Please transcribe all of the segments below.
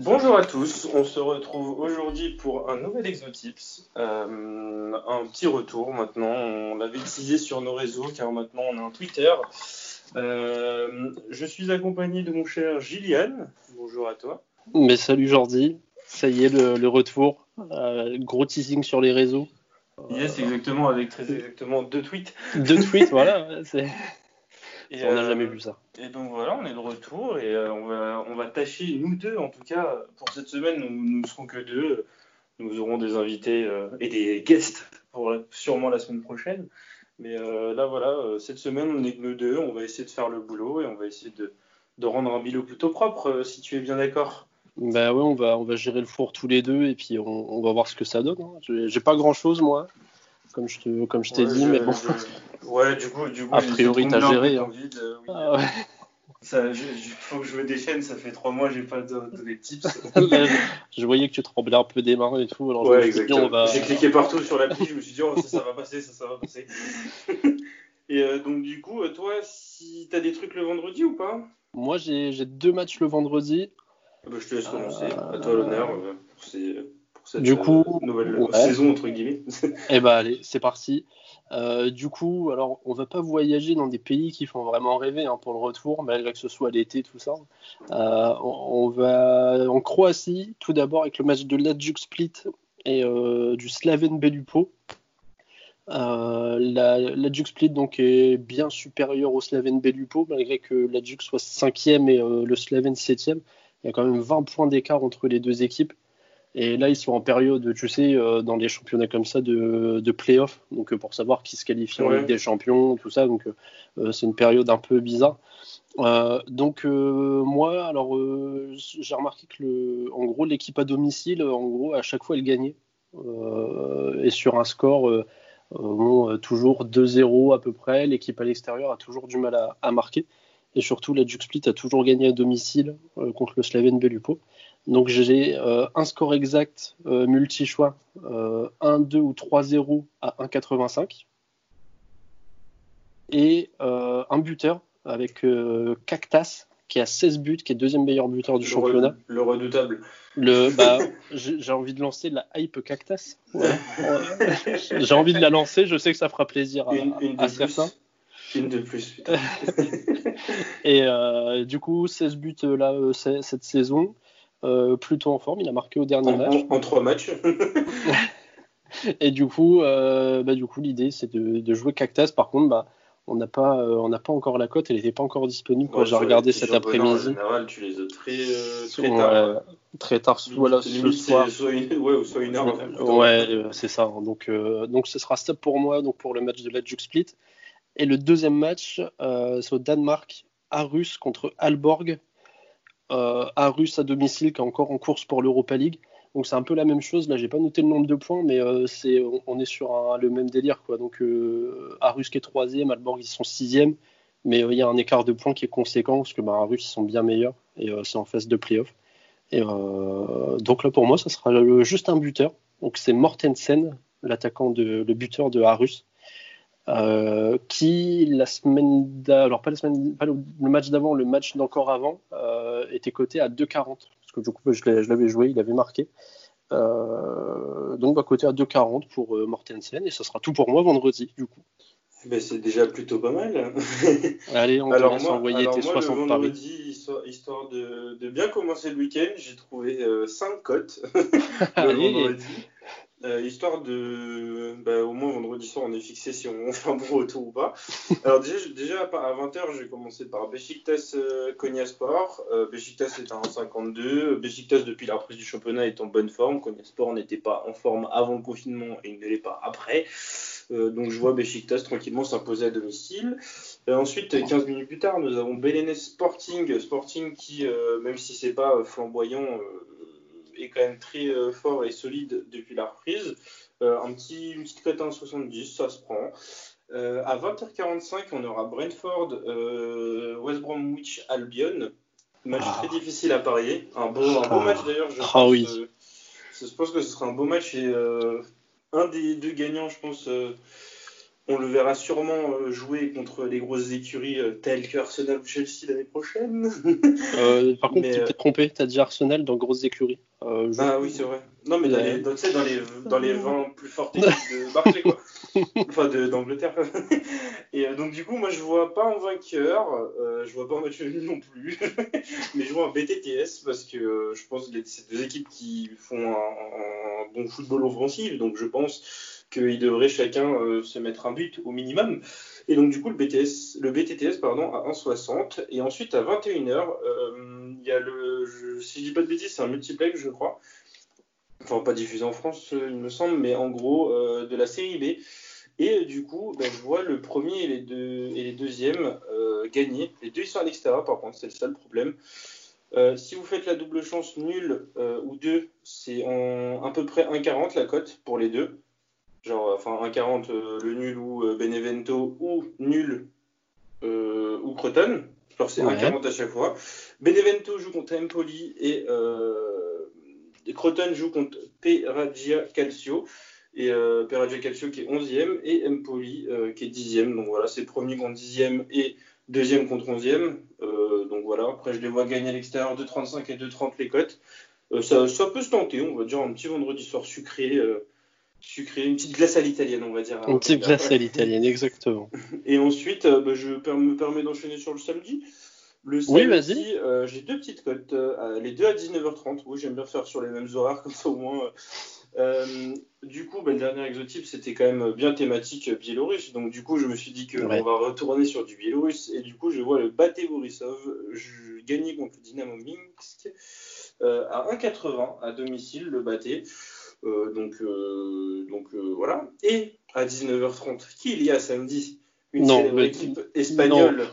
Bonjour à tous, on se retrouve aujourd'hui pour un nouvel Exotips. Euh, un petit retour maintenant, on l'avait utilisé sur nos réseaux car maintenant on a un Twitter. Euh, je suis accompagné de mon cher Gillian. Bonjour à toi. Mais salut Jordi, ça y est le, retour. Euh, gros teasing sur les réseaux. Yes, exactement, avec très exactement deux tweets. Deux tweets, voilà. Et on n'a jamais vu ça. Et donc voilà, on est de retour et on, va, on va tâcher, nous deux en tout cas, pour cette semaine, nous ne serons que deux. Nous aurons des invités et des guests pour sûrement la semaine prochaine. Mais euh, là, voilà, euh, cette semaine, on est que nous deux. On va essayer de faire le boulot et on va essayer de, de rendre un bilan plutôt propre, euh, si tu es bien d'accord. Bah ouais, on va, on va gérer le four tous les deux et puis on, on va voir ce que ça donne. Hein. J'ai pas grand chose, moi, comme je t'ai comme je dit, mais bon. Ouais, du coup, du coup a priori, t'as géré. Hein. ah ouais. Il faut que je me déchaîne, ça fait trois mois, j'ai pas donné de tips. je voyais que tu tremblais un peu des mains et tout. Alors ouais. J'ai cliqué partout sur l'appli, je me suis dit, oh, ça, ça va passer, ça, ça va passer. et euh, donc, du coup, euh, toi, si t'as des trucs le vendredi ou pas? Moi, j'ai deux matchs le vendredi. Ah bah, je te laisse commencer. Euh... À toi l'honneur euh, pour, cette du coup, nouvelle saison, entre guillemets. eh bah, allez, c'est parti. Euh, du coup, alors on va pas voyager dans des pays qui font vraiment rêver hein, pour le retour, malgré que ce soit l'été, tout ça. Euh, on, va en Croatie, tout d'abord avec le match de l'Adjuk Split et euh, du Slaven Belupo. la, Split donc est bien supérieur au Slaven Belupo, malgré que l'Adjuk soit 5e et le Slaven 7e. Il y a quand même 20 points d'écart entre les deux équipes. Et là, ils sont en période, tu sais, euh, dans les championnats comme ça de, de play-off, donc euh, pour savoir qui se qualifie en Ligue des Champions, tout ça. Donc, euh, c'est une période un peu bizarre. donc, moi, alors, j'ai remarqué que, le, en gros, l'équipe à domicile, en gros, à chaque fois, elle gagnait. et sur un score, toujours 2-0 à peu près. L'équipe à l'extérieur a toujours du mal à, à marquer. Et surtout, la Duke Split a toujours gagné à domicile contre le Slaven Belupo. Donc j'ai euh, un score exact euh, multi-choix, 1, euh, 2 ou 3-0 à 1,85. Et un buteur avec Cactas qui a 16 buts, qui est deuxième meilleur buteur du championnat. le redoutable. Le, bah, j'ai envie de lancer la hype Cactas. j'ai envie de la lancer, je sais que ça fera plaisir à, certains. Une de plus, putain. Et du coup, 16 buts là cette saison. Euh, plutôt en forme. Il a marqué au dernier match. En, trois matchs. et du coup, euh, bah, du coup, l'idée c'est de, jouer Cactus. Par contre, bah, on n'a pas, euh, on n'a pas encore la cote. Elle n'était pas encore disponible quand j'ai regardé cet après-midi. En général, tu les as très, très tard. très tard, voilà, ce soir. Soit une, ouais, ou soit une heure. ouais, c'est ça. Donc, donc, ce sera stop pour moi, donc pour le match de la Juke Split. Et le deuxième match, c'est au Danemark, à Russe contre Alborg à Russe à domicile qui est encore en course pour l'Europa League. Donc c'est un peu la même chose. Là, j'ai pas noté le nombre de points, mais euh, on, est sur le même délire. Quoi. Donc euh, Arus qui est troisième, Alborg ils sont sixième, mais il y a un écart de points qui est conséquent parce que bah, Arus ils sont bien meilleurs et c'est en phase de playoff. Et donc là pour moi, ça sera juste un buteur. Donc c'est Mortensen, l'attaquant le buteur de Arus. Euh, qui la semaine alors pas la semaine pas le, match d'avant le match d'encore avant euh, était coté à 2,40 parce que du coup je l'avais joué il avait marqué. Euh, donc va coté à 2,40 pour Mortensen. Et ça sera tout pour moi vendredi du coup. Eh ben, c'est déjà plutôt pas mal. Allez, on alors moi, envoyer tes 60 le vendredi, histoire, de, de, bien commencer le week-end, j'ai trouvé 5 cotes. Le vendredi. Euh, histoire de. Bah, au moins vendredi soir, on est fixé si on fait un bon retour ou pas. Alors, déjà, déjà à 20h, j'ai commencé par Besiktas euh, Konyaspor. Euh, Besiktas est en 52. Besiktas, depuis la reprise du championnat, est en bonne forme. Konyaspor n'était pas en forme avant le confinement et il ne l'est pas après. Euh, donc, je vois Besiktas tranquillement s'imposer à domicile. ensuite, 15 minutes plus tard, nous avons Belenès Sporting. Sporting qui, même si c'est pas flamboyant est quand même très euh, fort et solide depuis la reprise. Euh, un petit, une petite cote 70, ça se prend. Euh, à 20h45, on aura Brentford, West Bromwich, Albion. Match ah. très difficile à parier. Un beau, un beau ah. match d'ailleurs. Je, ah, oui. je pense que ce sera un beau match et un des deux gagnants, je pense, on le verra sûrement euh, jouer contre les grosses écuries euh, telles que Arsenal ou Chelsea l'année prochaine. Euh, par contre, tu t'es trompé, tu as dit Arsenal dans grosses écuries. Ah oui, c'est vrai. Non, mais dans, les, dans, dans, les, dans les 20 plus fortes de Barclay, quoi. enfin, d'Angleterre. Et donc, du coup, moi, je vois pas un vainqueur, je vois pas un match nul non plus, mais je vois un BTTS parce que je pense que c'est deux équipes qui font un, un bon football offensif, donc je pense qu'ils devraient chacun euh, se mettre un but au minimum. Et donc, du coup, le, BTS, le BTTS pardon, à 1,60. Et ensuite, à 21h, euh, il y a le. si je dis pas de bêtises, c'est un multiplex, je crois. Enfin, pas diffusé en France, il me semble, mais en gros, euh, de la série B. Et du coup, ben, je vois le premier et les, deux, et les deuxièmes gagner. Les deux, ils sont à l'extérieur, par contre, c'est le seul problème. si vous faites la double chance nulle ou deux, c'est à peu près 1,40 la cote pour les deux genre enfin 1,40 euh, le nul ou euh, Benevento ou nul euh, ou Croton. Genre c'est 1,40 à chaque fois. Benevento joue contre Empoli et, Croton joue contre Perugia Calcio. Et Perugia Calcio qui est 11e et Empoli qui est 10e. Donc voilà, c'est premier contre 10e et deuxième contre 11e. donc voilà, après je les vois gagner à l'extérieur de 35 et de 30 les cotes. ça, ça, peut se tenter, on va dire un petit vendredi soir sucré sucré, une petite glace à l'italienne, on va dire. Une petite glace à l'italienne, exactement. Et ensuite, euh, bah, je me permets d'enchaîner sur le samedi. Le samedi, oui. Euh, j'ai deux petites cotes, euh, les deux à 19h30. Oui, j'aime bien faire sur les mêmes horaires, comme ça au moins. du coup, bah, le dernier exotype, c'était quand même bien thématique biélorusse. Donc, du coup, je me suis dit qu'on va retourner sur du biélorusse. Et du coup, je vois le Bate Borisov gagner contre le Dynamo Minsk à 1,80 à domicile, le Bate. Euh, donc euh, donc euh, voilà. Et à 19h30, qui il y a samedi? Une non, équipe espagnole.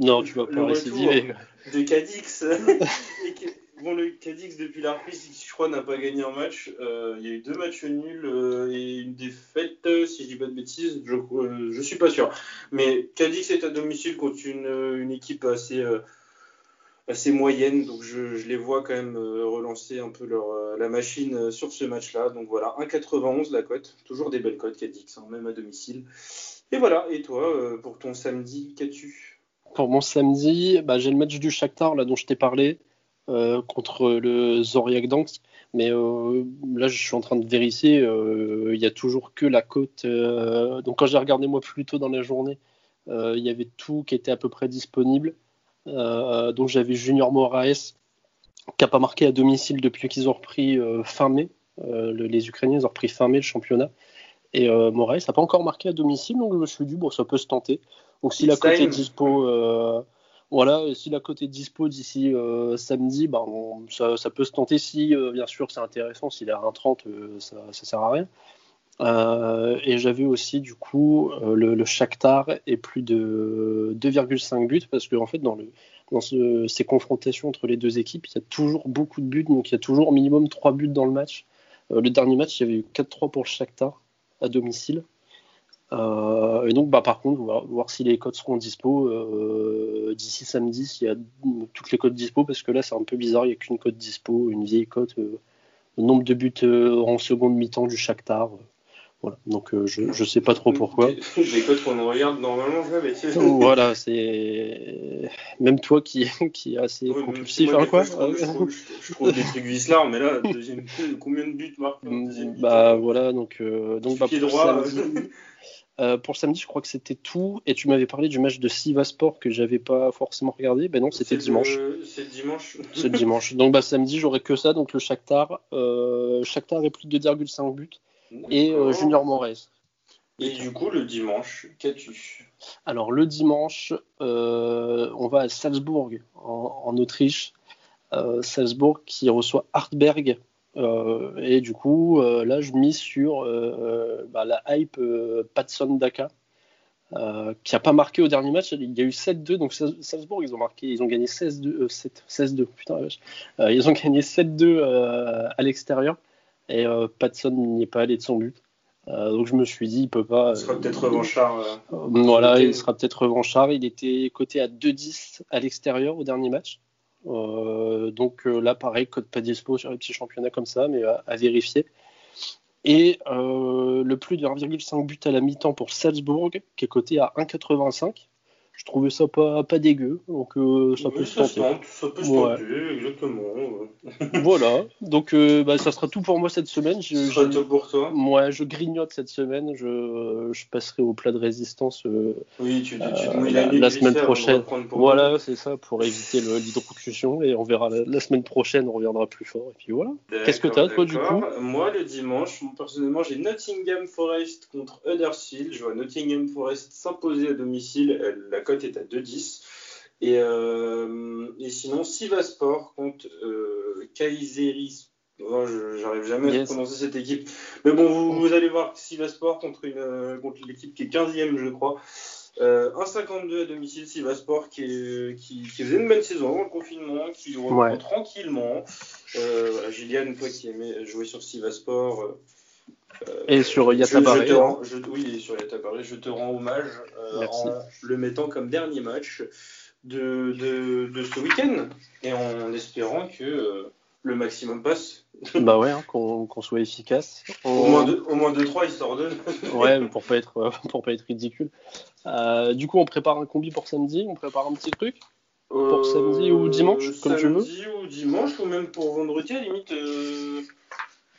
Non, tu vas pas récidiver. De Cadix. bon, le Cadix, depuis la reprise, je crois, n'a pas gagné un match. il y a eu deux matchs nuls et une défaite, si je dis pas de bêtises. Je, je suis pas sûr. Mais Cadix est à domicile contre une, une équipe assez assez moyenne. Donc je, les vois quand même euh, relancer un peu leur, euh, la machine euh, sur ce match-là. Donc voilà, 1,91 la cote. Toujours des belles cotes, Cadix, hein, même à domicile. Et voilà, et toi, pour ton samedi, qu'as-tu? Pour mon samedi, bah, j'ai le match du Shakhtar là, dont je t'ai parlé. contre le Zoriak Dansk. Mais là, je suis en train de vérifier. Il n'y a toujours que la cote. donc, quand j'ai regardé moi plus tôt dans la journée, il y avait tout qui était à peu près disponible. Euh, donc j'avais Junior Moraes qui n'a pas marqué à domicile depuis qu'ils ont repris euh, fin mai. Euh, les Ukrainiens ont repris fin mai le championnat. Et Moraes n'a pas encore marqué à domicile, donc je me suis dit, bon, ça peut se tenter. Donc si la cote est dispo, voilà, si la est dispo d'ici samedi, ben, ça, peut se tenter si, bien sûr, c'est intéressant. S'il est à 1,30, ça, ne sert à rien. Et j'avais aussi du coup le, le, Shakhtar et plus de 2,5 buts parce que en fait dans, ces confrontations entre les deux équipes il y a toujours beaucoup de buts donc il y a toujours minimum 3 buts dans le match. le dernier match il y avait eu 4-3 pour le Shakhtar à domicile. et donc bah, par contre on va voir si les codes seront dispo d'ici samedi s'il y a toutes les codes dispo parce que là c'est un peu bizarre il n'y a qu'une code dispo une vieille cote le nombre de buts en seconde mi-temps du Shakhtar. Voilà. Donc euh, je ne sais pas trop pourquoi. Des codes qu'on regarde normalement jamais. voilà, c'est même toi qui, qui est assez compulsif. Hein, quoi je, trouve, je, trouve, des trucs vislards, mais là, deuxième, combien de buts marqués Bah voilà, donc, euh, donc bah, pour, droit, samedi, euh, pour samedi, je crois que c'était tout. Et tu m'avais parlé du match de Sivasport que j'avais pas forcément regardé. Ben non, c'était dimanche. C'est dimanche. C'est dimanche. Donc bah, samedi, j'aurai que ça. Donc le Shakhtar. Euh, Shakhtar est plus de 2,5 buts et euh, Junior Moraes. Et du coup, le dimanche, qu'as-tu Alors, le dimanche, euh, on va à Salzbourg, en, Autriche. Euh, Salzbourg qui reçoit Hartberg. et du coup, là, je mise sur bah, la hype Patson Daka. qui n'a pas marqué au dernier match. Il y a eu 7-2, donc Salzbourg, ils ont marqué, ils ont gagné 16-2, 16-2, putain, ils ont gagné 7-2 à l'extérieur. Et euh, Patson n'y est pas allé de son but. Euh, donc je me suis dit, il peut pas. Il sera peut-être revanchard. Euh, voilà, il sera peut-être revanchard. Il était coté à 2-10 à l'extérieur au dernier match. donc là, pareil, code pas dispo sur les petits championnats comme ça, mais à, vérifier. Et le plus de 1,5 but à la mi-temps pour Salzbourg, qui est coté à 1,85 je trouvais ça pas, pas dégueu, donc euh, ça peut se tenter. ça peut se tenter, exactement. voilà, donc euh, bah, ça sera tout pour moi cette semaine. Je, ça tout pour toi Moi, je grignote cette semaine, je, je passerai au plat de résistance euh, oui, tu, tu, la, la semaine prochaine. Voilà, c'est ça, pour éviter l'hydrocution, et on verra la, semaine prochaine, on reviendra plus fort, et puis voilà. Qu'est-ce que tu as, toi, du coup? Moi, le dimanche, personnellement, j'ai Nottingham Forest contre Huddersfield. Je vois Nottingham Forest s'imposer à domicile. La cote est à 2,10. Et, euh, et sinon, Sivasport contre euh, Kaiseris. Oh, J'arrive jamais à prononcer cette équipe. Mais bon, vous, allez voir Sivasport contre, une, euh, contre l'équipe qui est 15e, je crois. Euh, 1,52 à domicile, Sivasport qui, qui, faisait une bonne saison avant le confinement, qui reprend tranquillement. Euh, voilà, Gillian, toi qui aimais jouer sur Sivasport, et sur Yatabaré. Oui, sur Yatabaré, je te rends hommage euh, en le mettant comme dernier match de, de, de ce week-end et en espérant que euh, le maximum passe. bah ouais, hein, qu'on soit efficace. Au moins 2-3, au moins deux, trois, histoire de. ouais, pour pas être, pour pas être ridicule. Euh, du coup, on prépare un combi pour samedi, on prépare un petit truc pour samedi ou dimanche, comme tu veux. Samedi ou dimanche, ou même pour vendredi, à limite.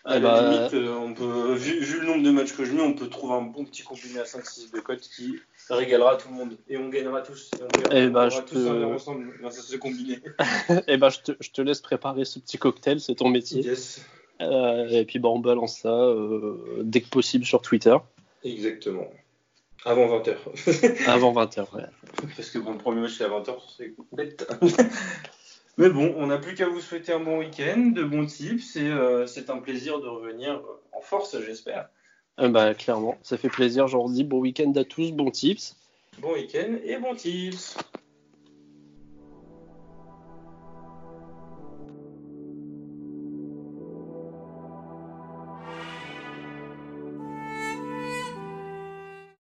À la bah, limite, euh, on peut, vu, le nombre de matchs que je mets, on peut trouver un bon petit combiné à 5-6 de cote qui régalera tout le monde. Et on gagnera tous. Et on gagnera, et bah, je tous te... ensemble grâce à ce combiné. et bah, je te, je te, laisse préparer ce petit cocktail, c'est ton métier. Yes. Euh, et puis bah, on balance ça euh, dès que possible sur Twitter. Exactement. Avant 20h. Avant 20h, ouais. Parce que bon, le premier match c'est à 20h, c'est bête. Mais bon, on n'a plus qu'à vous souhaiter un bon week-end, de bons tips, et euh, c'est un plaisir de revenir en force, j'espère. Euh, bah, clairement, ça fait plaisir, dis Bon week-end à tous, bons tips. Bon week-end et bons tips.